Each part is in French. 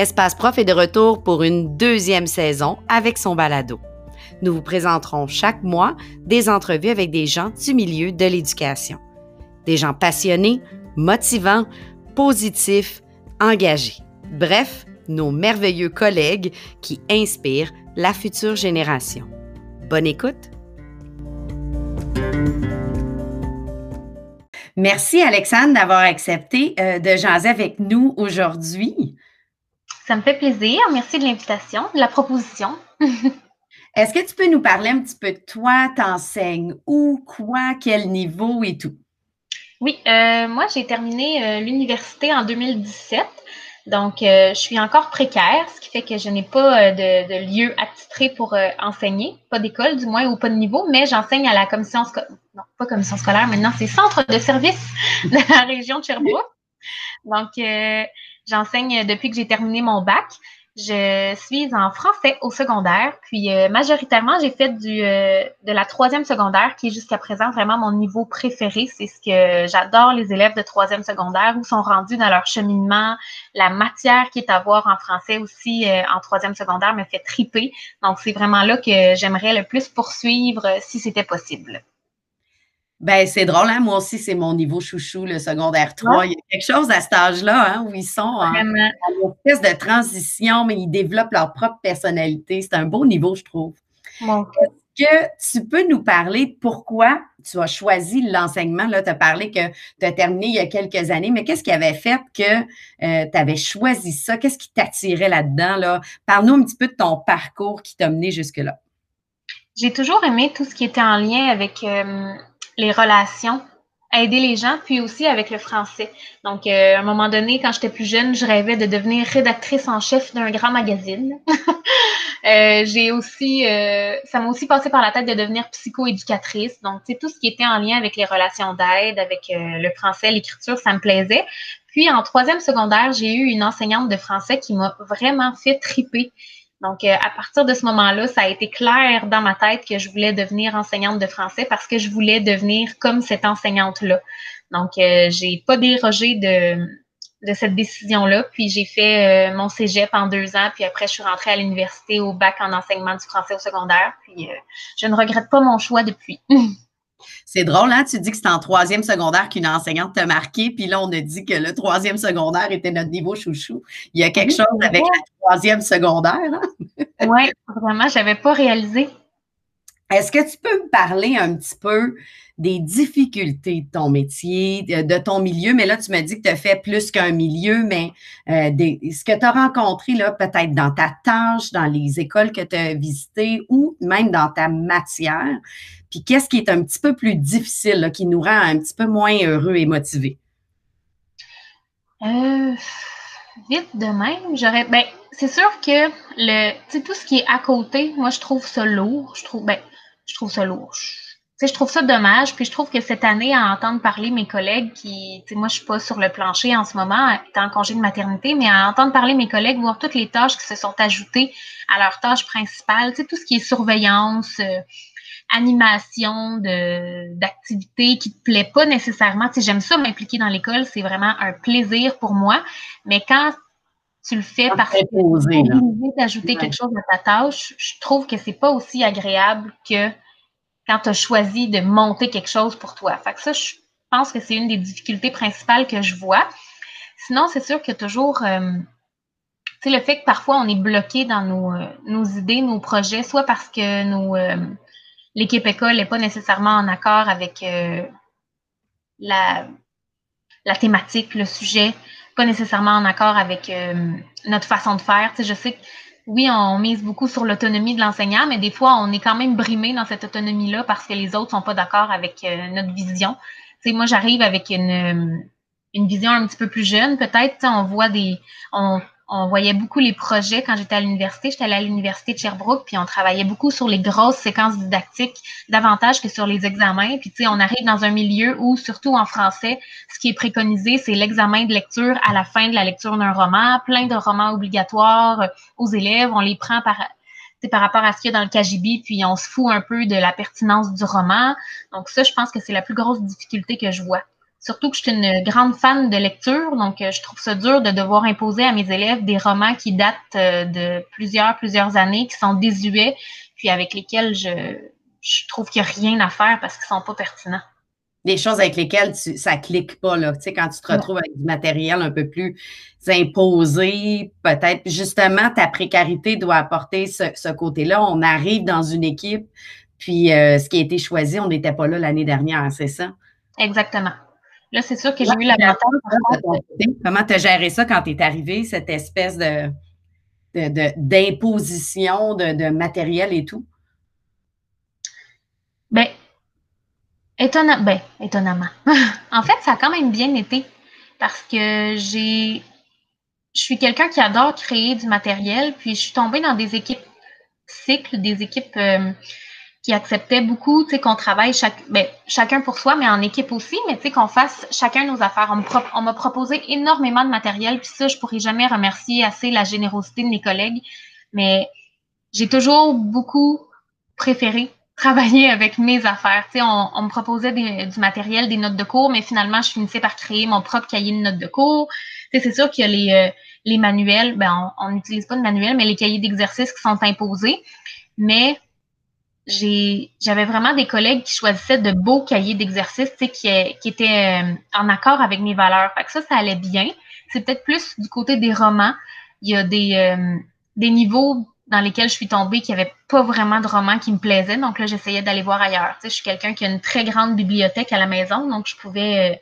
Espace Prof est de retour pour une deuxième saison avec son balado. Nous vous présenterons chaque mois des entrevues avec des gens du milieu de l'éducation. Des gens passionnés, motivants, positifs, engagés. Bref, nos merveilleux collègues qui inspirent la future génération. Bonne écoute! Merci Alexandre d'avoir accepté euh, de jaser avec nous aujourd'hui. Ça me fait plaisir. Merci de l'invitation, de la proposition. Est-ce que tu peux nous parler un petit peu de toi? T'enseignes où, quoi, quel niveau et tout? Oui, euh, moi j'ai terminé euh, l'université en 2017. Donc, euh, je suis encore précaire, ce qui fait que je n'ai pas de, lieu attitré pour enseigner, pas d'école du moins ou pas de niveau, mais j'enseigne à la commission scolaire, non, pas commission scolaire, maintenant c'est centre de service de la région de Sherbrooke. Donc, j'enseigne depuis que j'ai terminé mon bac. Je suis en français au secondaire, puis euh, majoritairement, j'ai fait du, euh, de la troisième secondaire, qui est jusqu'à présent vraiment mon niveau préféré. C'est ce que j'adore les élèves de troisième secondaire, où sont rendus dans leur cheminement. La matière qui est à voir en français aussi euh, en troisième secondaire me fait triper. Donc, c'est vraiment là que j'aimerais le plus poursuivre si c'était possible. Ben, c'est drôle, hein? Moi aussi, c'est mon niveau chouchou, le secondaire 3. Il y a quelque chose à cet âge-là, hein, où ils sont en, en espèce de transition, mais ils développent leur propre personnalité. C'est un beau niveau, je trouve. Est-ce que tu peux nous parler de pourquoi tu as choisi l'enseignement? Tu as parlé que tu as terminé il y a quelques années, mais qu'est-ce qui avait fait que euh, tu avais choisi ça? Qu'est-ce qui t'attirait là-dedans? Là? Parle-nous un petit peu de ton parcours qui t'a mené jusque-là. J'ai toujours aimé tout ce qui était en lien avec euh, les relations, aider les gens, puis aussi avec le français. Donc, euh, à un moment donné, quand j'étais plus jeune, je rêvais de devenir rédactrice en chef d'un grand magazine. euh, j'ai aussi, euh, ça m'a aussi passé par la tête de devenir psychoéducatrice. Donc, c'est tout ce qui était en lien avec les relations d'aide, avec le français, l'écriture, ça me plaisait. Puis, en troisième secondaire, j'ai eu une enseignante de français qui m'a vraiment fait triper. Donc, euh, à partir de ce moment-là, ça a été clair dans ma tête que je voulais devenir enseignante de français parce que je voulais devenir comme cette enseignante-là. Donc, euh, j'ai pas dérogé de, de cette décision-là. Puis, j'ai fait euh, mon cégep en deux ans. Puis après, je suis rentrée à l'université au bac en enseignement du français au secondaire. Puis, je ne regrette pas mon choix depuis. C'est drôle, hein? Tu dis que c'est en troisième secondaire qu'une enseignante t'a marqué, puis là, on a dit que le troisième secondaire était notre niveau chouchou. Il y a quelque chose avec la troisième secondaire. Hein? oui, vraiment, je n'avais pas réalisé. Est-ce que tu peux me parler un petit peu des difficultés de ton métier, de, ton milieu, mais là, tu me dis que tu as fait plus qu'un milieu, mais euh, ce que tu as rencontré, là, peut-être dans ta tâche, dans les écoles que tu as visitées ou même dans ta matière, puis qu'est-ce qui est un petit peu plus difficile, qui nous rend un petit peu moins heureux et motivés? Euh, vite de même, j'aurais. Ben, c'est sûr que le, tout ce qui est à côté, moi, je trouve ça lourd. Je trouve, ben, je trouve ça lourd je trouve ça dommage. Puis je trouve que cette année, à entendre parler mes collègues qui, moi, je suis pas sur le plancher en ce moment, étant en congé de maternité, mais à entendre parler mes collègues, voir toutes les tâches qui se sont ajoutées à leurs tâches principales, tout ce qui est surveillance, euh, animation d'activités qui te plaît pas nécessairement. J'aime ça m'impliquer dans l'école, c'est vraiment un plaisir pour moi. Mais quand tu le fais parce que tu d'ajouter quelque chose à ta tâche, je trouve que c'est pas aussi agréable que quand tu as choisi de monter quelque chose pour toi. Fait que ça, je pense que c'est une des difficultés principales que je vois. Sinon, c'est sûr que toujours, euh, tu sais, le fait que parfois on est bloqué dans nos, euh, nos idées, nos projets, soit parce que nos, euh, l'équipe école n'est pas nécessairement en accord avec la, la thématique, le sujet, pas nécessairement en accord avec notre façon de faire. Je sais que oui, on mise beaucoup sur l'autonomie de l'enseignant, mais des fois, on est quand même brimé dans cette autonomie-là parce que les autres sont pas d'accord avec euh, notre vision. Moi, j'arrive avec une, euh, une vision un petit peu plus jeune. Peut-être, on voit des, on, on voyait beaucoup les projets quand j'étais à l'université. J'étais allée à l'université de Sherbrooke, puis on travaillait beaucoup sur les grosses séquences didactiques, davantage que sur les examens. Puis, tu sais, on arrive dans un milieu où, surtout en français, ce qui est préconisé, c'est l'examen de lecture à la fin de la lecture d'un roman, plein de romans obligatoires euh, aux élèves. On les prend par, par rapport à ce qu'il y a dans le KGB, puis on se fout un peu de la pertinence du roman. Donc ça, je pense que c'est la plus grosse difficulté que je vois. Surtout que je suis une grande fan de lecture, donc euh, je trouve ça dur de devoir imposer à mes élèves des romans qui datent euh, de plusieurs, plusieurs années, qui sont désuets, puis avec lesquels je, je trouve qu'il n'y a rien à faire parce qu'ils ne sont pas pertinents. Des choses avec lesquelles tu, ça ne clique pas, là. Tu sais, quand tu te retrouves avec du matériel un peu plus imposé, peut-être, justement, ta précarité doit apporter ce, côté-là. On arrive dans une équipe, puis euh, ce qui a été choisi, on n'était pas là l'année dernière, c'est ça? Exactement. Là, c'est sûr que j'ai eu la Comment tu as géré ça quand tu es arrivé, cette espèce de, d'imposition de, matériel et tout? Bien, étonnamment. Ben, étonnamment. en fait, ça a quand même bien été parce que j'ai. Je suis quelqu'un qui adore créer du matériel, puis je suis tombée dans des équipes cycles, des équipes. Euh, qui acceptait beaucoup, tu sais, qu'on travaille chaque, ben, chacun pour soi, mais en équipe aussi, mais tu sais, qu'on fasse chacun nos affaires. On m'a proposé énormément de matériel, puis ça, je pourrais jamais remercier assez la générosité de mes collègues, mais j'ai toujours beaucoup préféré travailler avec mes affaires. Tu sais, on, me proposait du matériel, des notes de cours, mais finalement, je finissais par créer mon propre cahier de notes de cours. Tu sais, c'est sûr qu'il y a les, euh, les manuels, ben, on n'utilise pas de manuels, mais les cahiers d'exercice qui sont imposés. Mais j'avais vraiment des collègues qui choisissaient de beaux cahiers d'exercice qui, qui étaient euh, en accord avec mes valeurs. Fait que ça, ça allait bien. C'est peut-être plus du côté des romans. Il y a des, euh, niveaux dans lesquels je suis tombée qui n'avaient pas vraiment de romans qui me plaisaient. Donc là, j'essayais d'aller voir ailleurs. je suis quelqu'un qui a une très grande bibliothèque à la maison, donc je pouvais euh,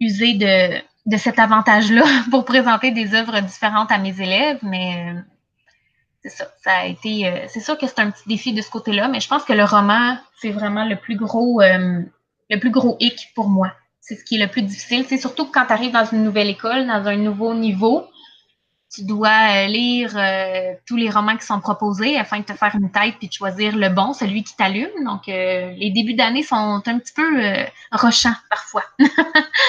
user de, de cet avantage-là pour présenter des œuvres différentes à mes élèves, mais c'est ça. Ça a été. Euh, c'est sûr que c'est un petit défi de ce côté-là, mais je pense que le roman, c'est vraiment le plus gros, euh, le plus gros hic pour moi. C'est ce qui est le plus difficile. C'est surtout quand tu arrives dans une nouvelle école, dans un nouveau niveau, tu dois euh, lire euh, tous les romans qui sont proposés afin de te faire une tête puis de choisir le bon, celui qui t'allume. Donc, euh, les débuts d'année sont un petit peu rochants parfois.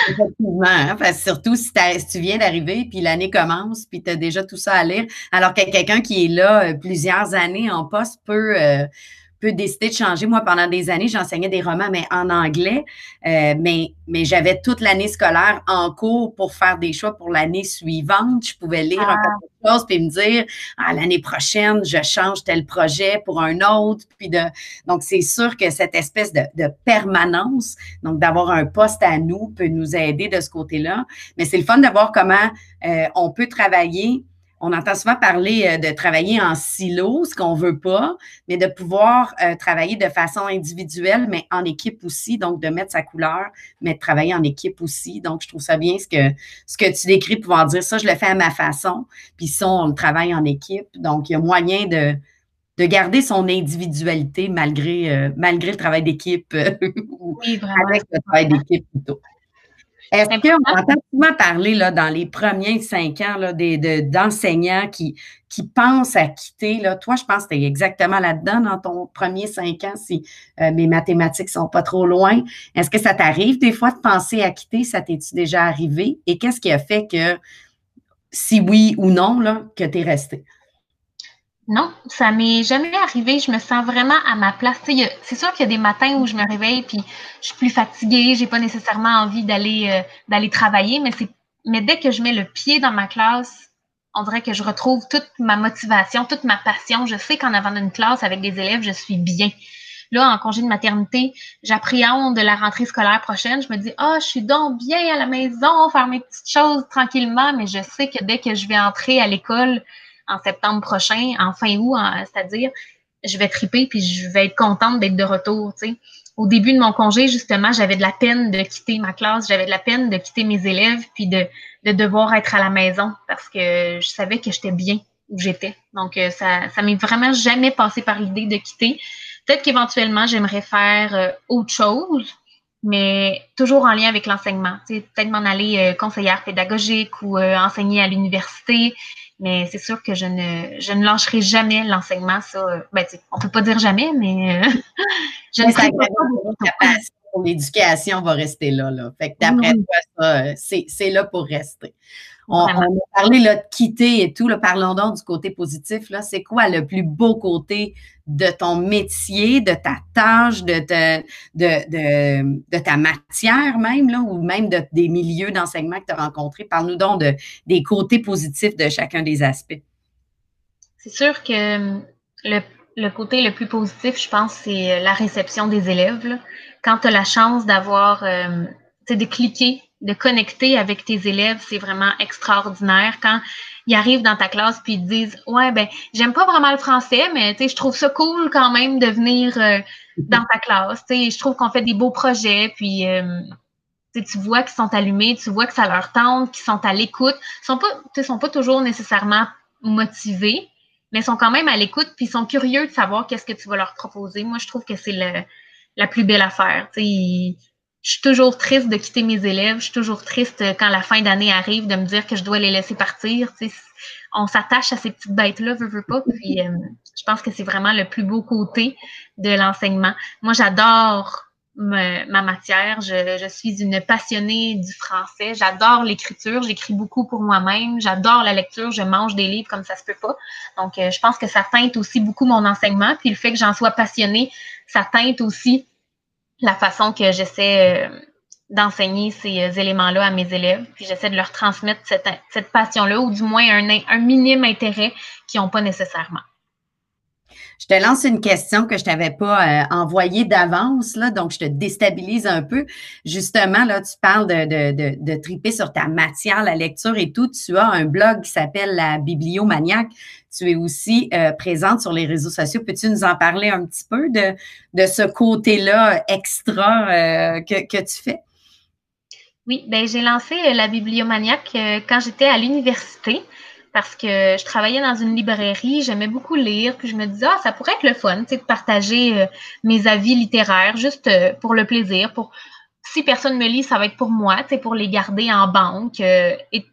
Effectivement, hein, surtout si, tu viens d'arriver puis l'année commence puis tu as déjà tout ça à lire, alors que quelqu'un qui est là plusieurs années en poste peut décider de changer. Moi, pendant des années, j'enseignais des romans, mais en anglais, euh, mais, mais j'avais toute l'année scolaire en cours pour faire des choix pour l'année suivante. Je pouvais lire un peu de choses puis me dire, ah, l'année prochaine, je change tel projet pour un autre. Puis de, donc, c'est sûr que cette espèce de, permanence, donc d'avoir un poste à nous, peut nous aider de ce côté-là. Mais c'est le fun de voir comment euh, on peut travailler on entend souvent parler euh, de travailler en silo, ce qu'on ne veut pas, mais de pouvoir euh, travailler de façon individuelle, mais en équipe aussi, donc de mettre sa couleur, mais de travailler en équipe aussi. Donc, je trouve ça bien ce que, ce que tu décris, pouvoir dire ça, je le fais à ma façon, puis ça, on le travaille en équipe. Donc, il y a moyen de, de garder son individualité malgré, euh, malgré le travail d'équipe oui, avec le travail d'équipe plutôt. Est-ce qu'on entend souvent parler là, dans les premiers cinq ans là, d'enseignants qui, qui pensent à quitter? Là? Toi, je pense que tu es exactement là-dedans dans ton premier cinq ans si euh, mes mathématiques ne sont pas trop loin. Est-ce que ça t'arrive des fois de penser à quitter? Ça t'est-tu déjà arrivé? Et qu'est-ce qui a fait que, si oui ou non, là, que tu es resté? Non, ça m'est jamais arrivé. Je me sens vraiment à ma place. C'est sûr qu'il y a des matins où je me réveille puis je suis plus fatiguée, j'ai pas nécessairement envie d'aller euh, travailler, mais dès que je mets le pied dans ma classe, on dirait que je retrouve toute ma motivation, toute ma passion. Je sais qu'en avant d'une classe avec des élèves, je suis bien. Là, en congé de maternité, j'appréhende de la rentrée scolaire prochaine. Je me dis, ah, je suis donc bien à la maison, faire mes petites choses tranquillement, mais je sais que dès que je vais entrer à l'école, en septembre prochain, en fin août, c'est-à-dire, je vais triper puis je vais être contente d'être de retour. Au début de mon congé, justement, j'avais de la peine de quitter ma classe, j'avais de la peine de quitter mes élèves puis de, de devoir être à la maison parce que je savais que j'étais bien où j'étais. Donc, euh, ça ça m'est vraiment jamais passé par l'idée de quitter. Peut-être qu'éventuellement, j'aimerais faire euh, autre chose, mais toujours en lien avec l'enseignement. Peut-être m'en aller euh, conseillère pédagogique ou enseigner à l'université. Mais c'est sûr que je ne, je ne lâcherai jamais l'enseignement. Ça, euh, ben, on peut pas dire jamais, mais euh, je ne serai pas pour l'éducation va rester là. là. Fait que d'après toi, c'est là pour rester. On, a parlé là, de quitter et tout. Là, parlons donc du côté positif. Là. C'est quoi le plus beau côté de ton métier, de ta tâche, de, de, de, ta matière même, là, ou même de, des milieux d'enseignement que tu as rencontrés? Parle-nous donc de, des côtés positifs de chacun des aspects. C'est sûr que hum, le, le, côté le plus positif, je pense, c'est la réception des élèves. Quand tu as la chance d'avoir, euh, de cliquer de connecter avec tes élèves, c'est vraiment extraordinaire. Quand ils arrivent dans ta classe puis ils te disent Ouais, ben, j'aime pas vraiment le français, mais je trouve ça cool quand même de venir euh, dans ta classe. je trouve qu'on fait des beaux projets, puis euh, tu vois qu'ils sont allumés, tu vois que ça leur tente, qu'ils sont à l'écoute. Ils sont pas, sont pas toujours nécessairement motivés, mais sont quand même à l'écoute, puis sont curieux de savoir qu'est-ce que tu vas leur proposer. Moi, je trouve que c'est la plus belle affaire. Ils, je suis toujours triste de quitter mes élèves. Je suis toujours triste quand la fin d'année arrive de me dire que je dois les laisser partir. on s'attache à ces petites bêtes-là, veux, veux pas. Puis euh, je pense que c'est vraiment le plus beau côté de l'enseignement. Moi, j'adore ma, matière. Je, suis une passionnée du français. J'adore l'écriture. J'écris beaucoup pour moi-même. J'adore la lecture. Je mange des livres comme ça se peut pas. Donc, euh, je pense que ça teinte aussi beaucoup mon enseignement. Puis le fait que j'en sois passionnée, ça teinte aussi la façon que j'essaie euh, d'enseigner ces euh, éléments-là à mes élèves. Puis j'essaie de leur transmettre cette, cette passion-là ou du moins un, un minime intérêt qu'ils n'ont pas nécessairement. Je te lance une question que je t'avais pas euh, envoyée d'avance, donc je te déstabilise un peu. Justement, là, tu parles de, de, de, triper sur ta matière, la lecture et tout. Tu as un blog qui s'appelle La Bibliomaniaque. Tu es aussi euh, présente sur les réseaux sociaux. Peux-tu nous en parler un petit peu de, de ce côté-là extra euh, que, que tu fais? Oui, ben j'ai lancé la Bibliomaniaque quand j'étais à l'université parce que je travaillais dans une librairie, j'aimais beaucoup lire, puis je me disais, ah, ça pourrait être le fun, tu sais, de partager euh, mes avis littéraires juste euh, pour le plaisir, pour si personne me lit, ça va être pour moi, tu sais, pour les garder en banque, euh, et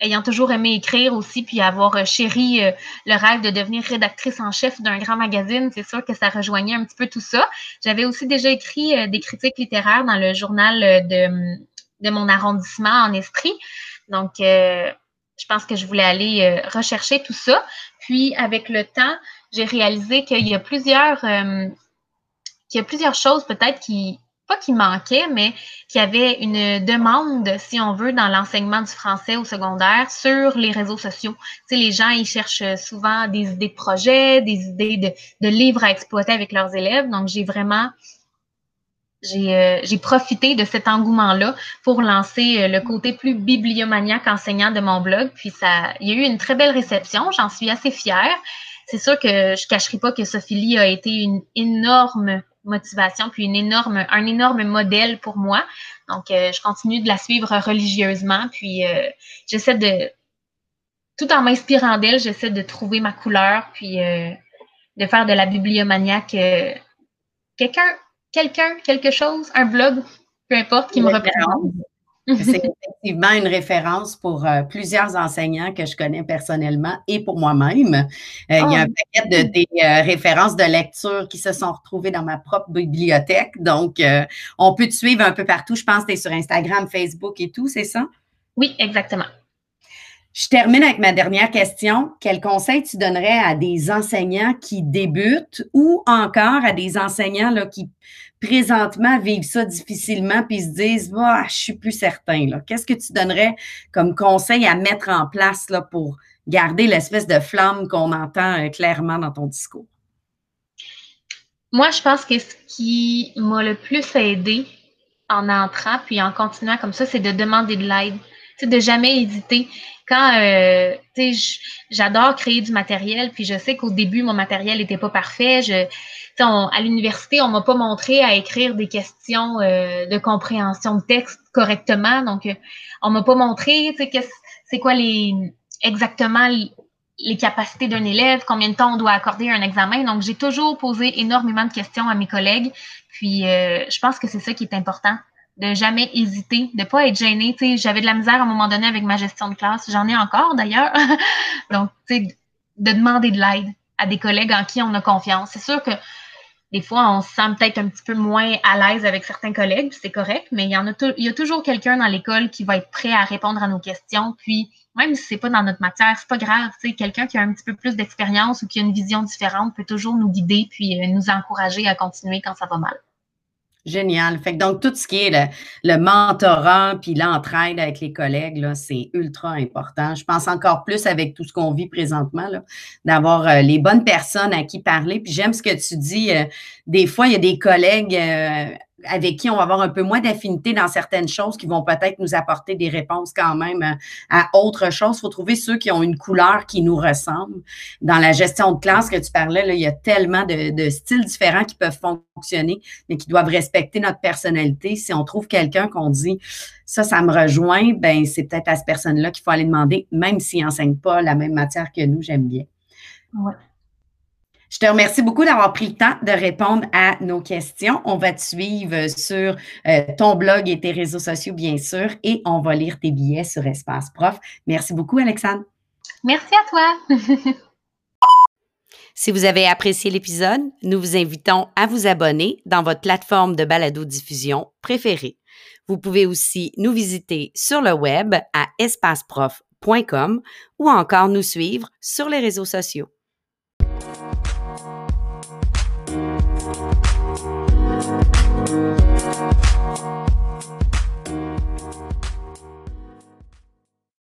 ayant toujours aimé écrire aussi, puis avoir chéri le rêve de devenir rédactrice en chef d'un grand magazine, c'est sûr que ça rejoignait un petit peu tout ça. J'avais aussi déjà écrit des critiques littéraires dans le journal de, de mon arrondissement en esprit. Donc, je pense que je voulais aller euh, rechercher tout ça. Puis, avec le temps, j'ai réalisé qu'il y a plusieurs, euh, qu'il y a plusieurs choses peut-être qui, pas qui manquaient, mais qu'il y avait une demande, si on veut, dans l'enseignement du français au secondaire sur les réseaux sociaux. Tu sais, les gens, ils cherchent souvent des idées de projets, des idées de, livres à exploiter avec leurs élèves. Donc, j'ai vraiment j'ai profité de cet engouement-là pour lancer euh, le côté plus bibliomaniaque enseignant de mon blog. Puis ça, il y a eu une très belle réception. J'en suis assez fière. C'est sûr que je ne cacherai pas que Sophie Lee a été une énorme motivation, puis une énorme, un énorme modèle pour moi. Donc, euh, je continue de la suivre religieusement. Puis j'essaie de, tout en m'inspirant d'elle, j'essaie de trouver ma couleur, puis de faire de la bibliomaniaque quelqu'un quelqu'un, quelque chose, un blog, peu importe, qui me représente. C'est effectivement une référence pour euh, plusieurs enseignants que je connais personnellement et pour moi-même. Euh, il y a un ah, paquet de des euh, références de lecture qui se sont retrouvées dans ma propre bibliothèque. Donc, on peut te suivre un peu partout. Je pense que tu es sur Instagram, Facebook et tout, c'est ça? Oui, exactement. Je termine avec ma dernière question. Quel conseil tu donnerais à des enseignants qui débutent ou encore à des enseignants là, qui présentement vivent ça difficilement puis se disent ah, je suis plus certain. Qu'est-ce que tu donnerais comme conseil à mettre en place là, pour garder l'espèce de flamme qu'on entend euh, clairement dans ton discours? Moi, je pense que ce qui m'a le plus aidé en entrant puis en continuant comme ça, c'est de demander de l'aide. C'est de jamais hésiter quand euh, j'adore créer du matériel, puis je sais qu'au début, mon matériel n'était pas parfait. À l'université, on m'a pas montré à écrire des questions euh, de compréhension de texte correctement. Donc, euh, on m'a pas montré c'est quoi les exactement les capacités d'un élève, combien de temps on doit accorder un examen. Donc, j'ai toujours posé énormément de questions à mes collègues. Puis, je pense que c'est ça qui est important de jamais hésiter, de pas être gêné. J'avais de la misère à un moment donné avec ma gestion de classe. J'en ai encore d'ailleurs. Donc, de demander de l'aide à des collègues en qui on a confiance. C'est sûr que des fois, on se sent peut-être un petit peu moins à l'aise avec certains collègues, c'est correct, mais il y en a, il y a toujours quelqu'un dans l'école qui va être prêt à répondre à nos questions. Puis, même si c'est pas dans notre matière, c'est pas grave. Quelqu'un qui a un petit peu plus d'expérience ou qui a une vision différente peut toujours nous guider puis euh, nous encourager à continuer quand ça va mal. Génial. Fait que donc, tout ce qui est le, le mentorat puis l'entraide avec les collègues, c'est ultra important. Je pense encore plus avec tout ce qu'on vit présentement, d'avoir euh, les bonnes personnes à qui parler. Puis j'aime ce que tu dis. Euh, des fois, il y a des collègues euh, avec qui on va avoir un peu moins d'affinité dans certaines choses qui vont peut-être nous apporter des réponses quand même euh, à, autre chose. Il faut trouver ceux qui ont une couleur qui nous ressemble. Dans la gestion de classe que tu parlais, il y a tellement de, styles différents qui peuvent fonctionner, mais qui doivent respecter notre personnalité. Si on trouve quelqu'un qu'on dit ça, ça me rejoint, ben c'est peut-être à cette personne-là qu'il faut aller demander, même s'il n'enseigne pas la même matière que nous, j'aime bien. Ouais. Je te remercie beaucoup d'avoir pris le temps de répondre à nos questions. On va te suivre sur euh, ton blog et tes réseaux sociaux, bien sûr, et on va lire tes billets sur Espace Prof. Merci beaucoup, Alexandre. Merci à toi. Si vous avez apprécié l'épisode, nous vous invitons à vous abonner dans votre plateforme de balado-diffusion préférée. Vous pouvez aussi nous visiter sur le web à espaceprof.com ou encore nous suivre sur les réseaux sociaux.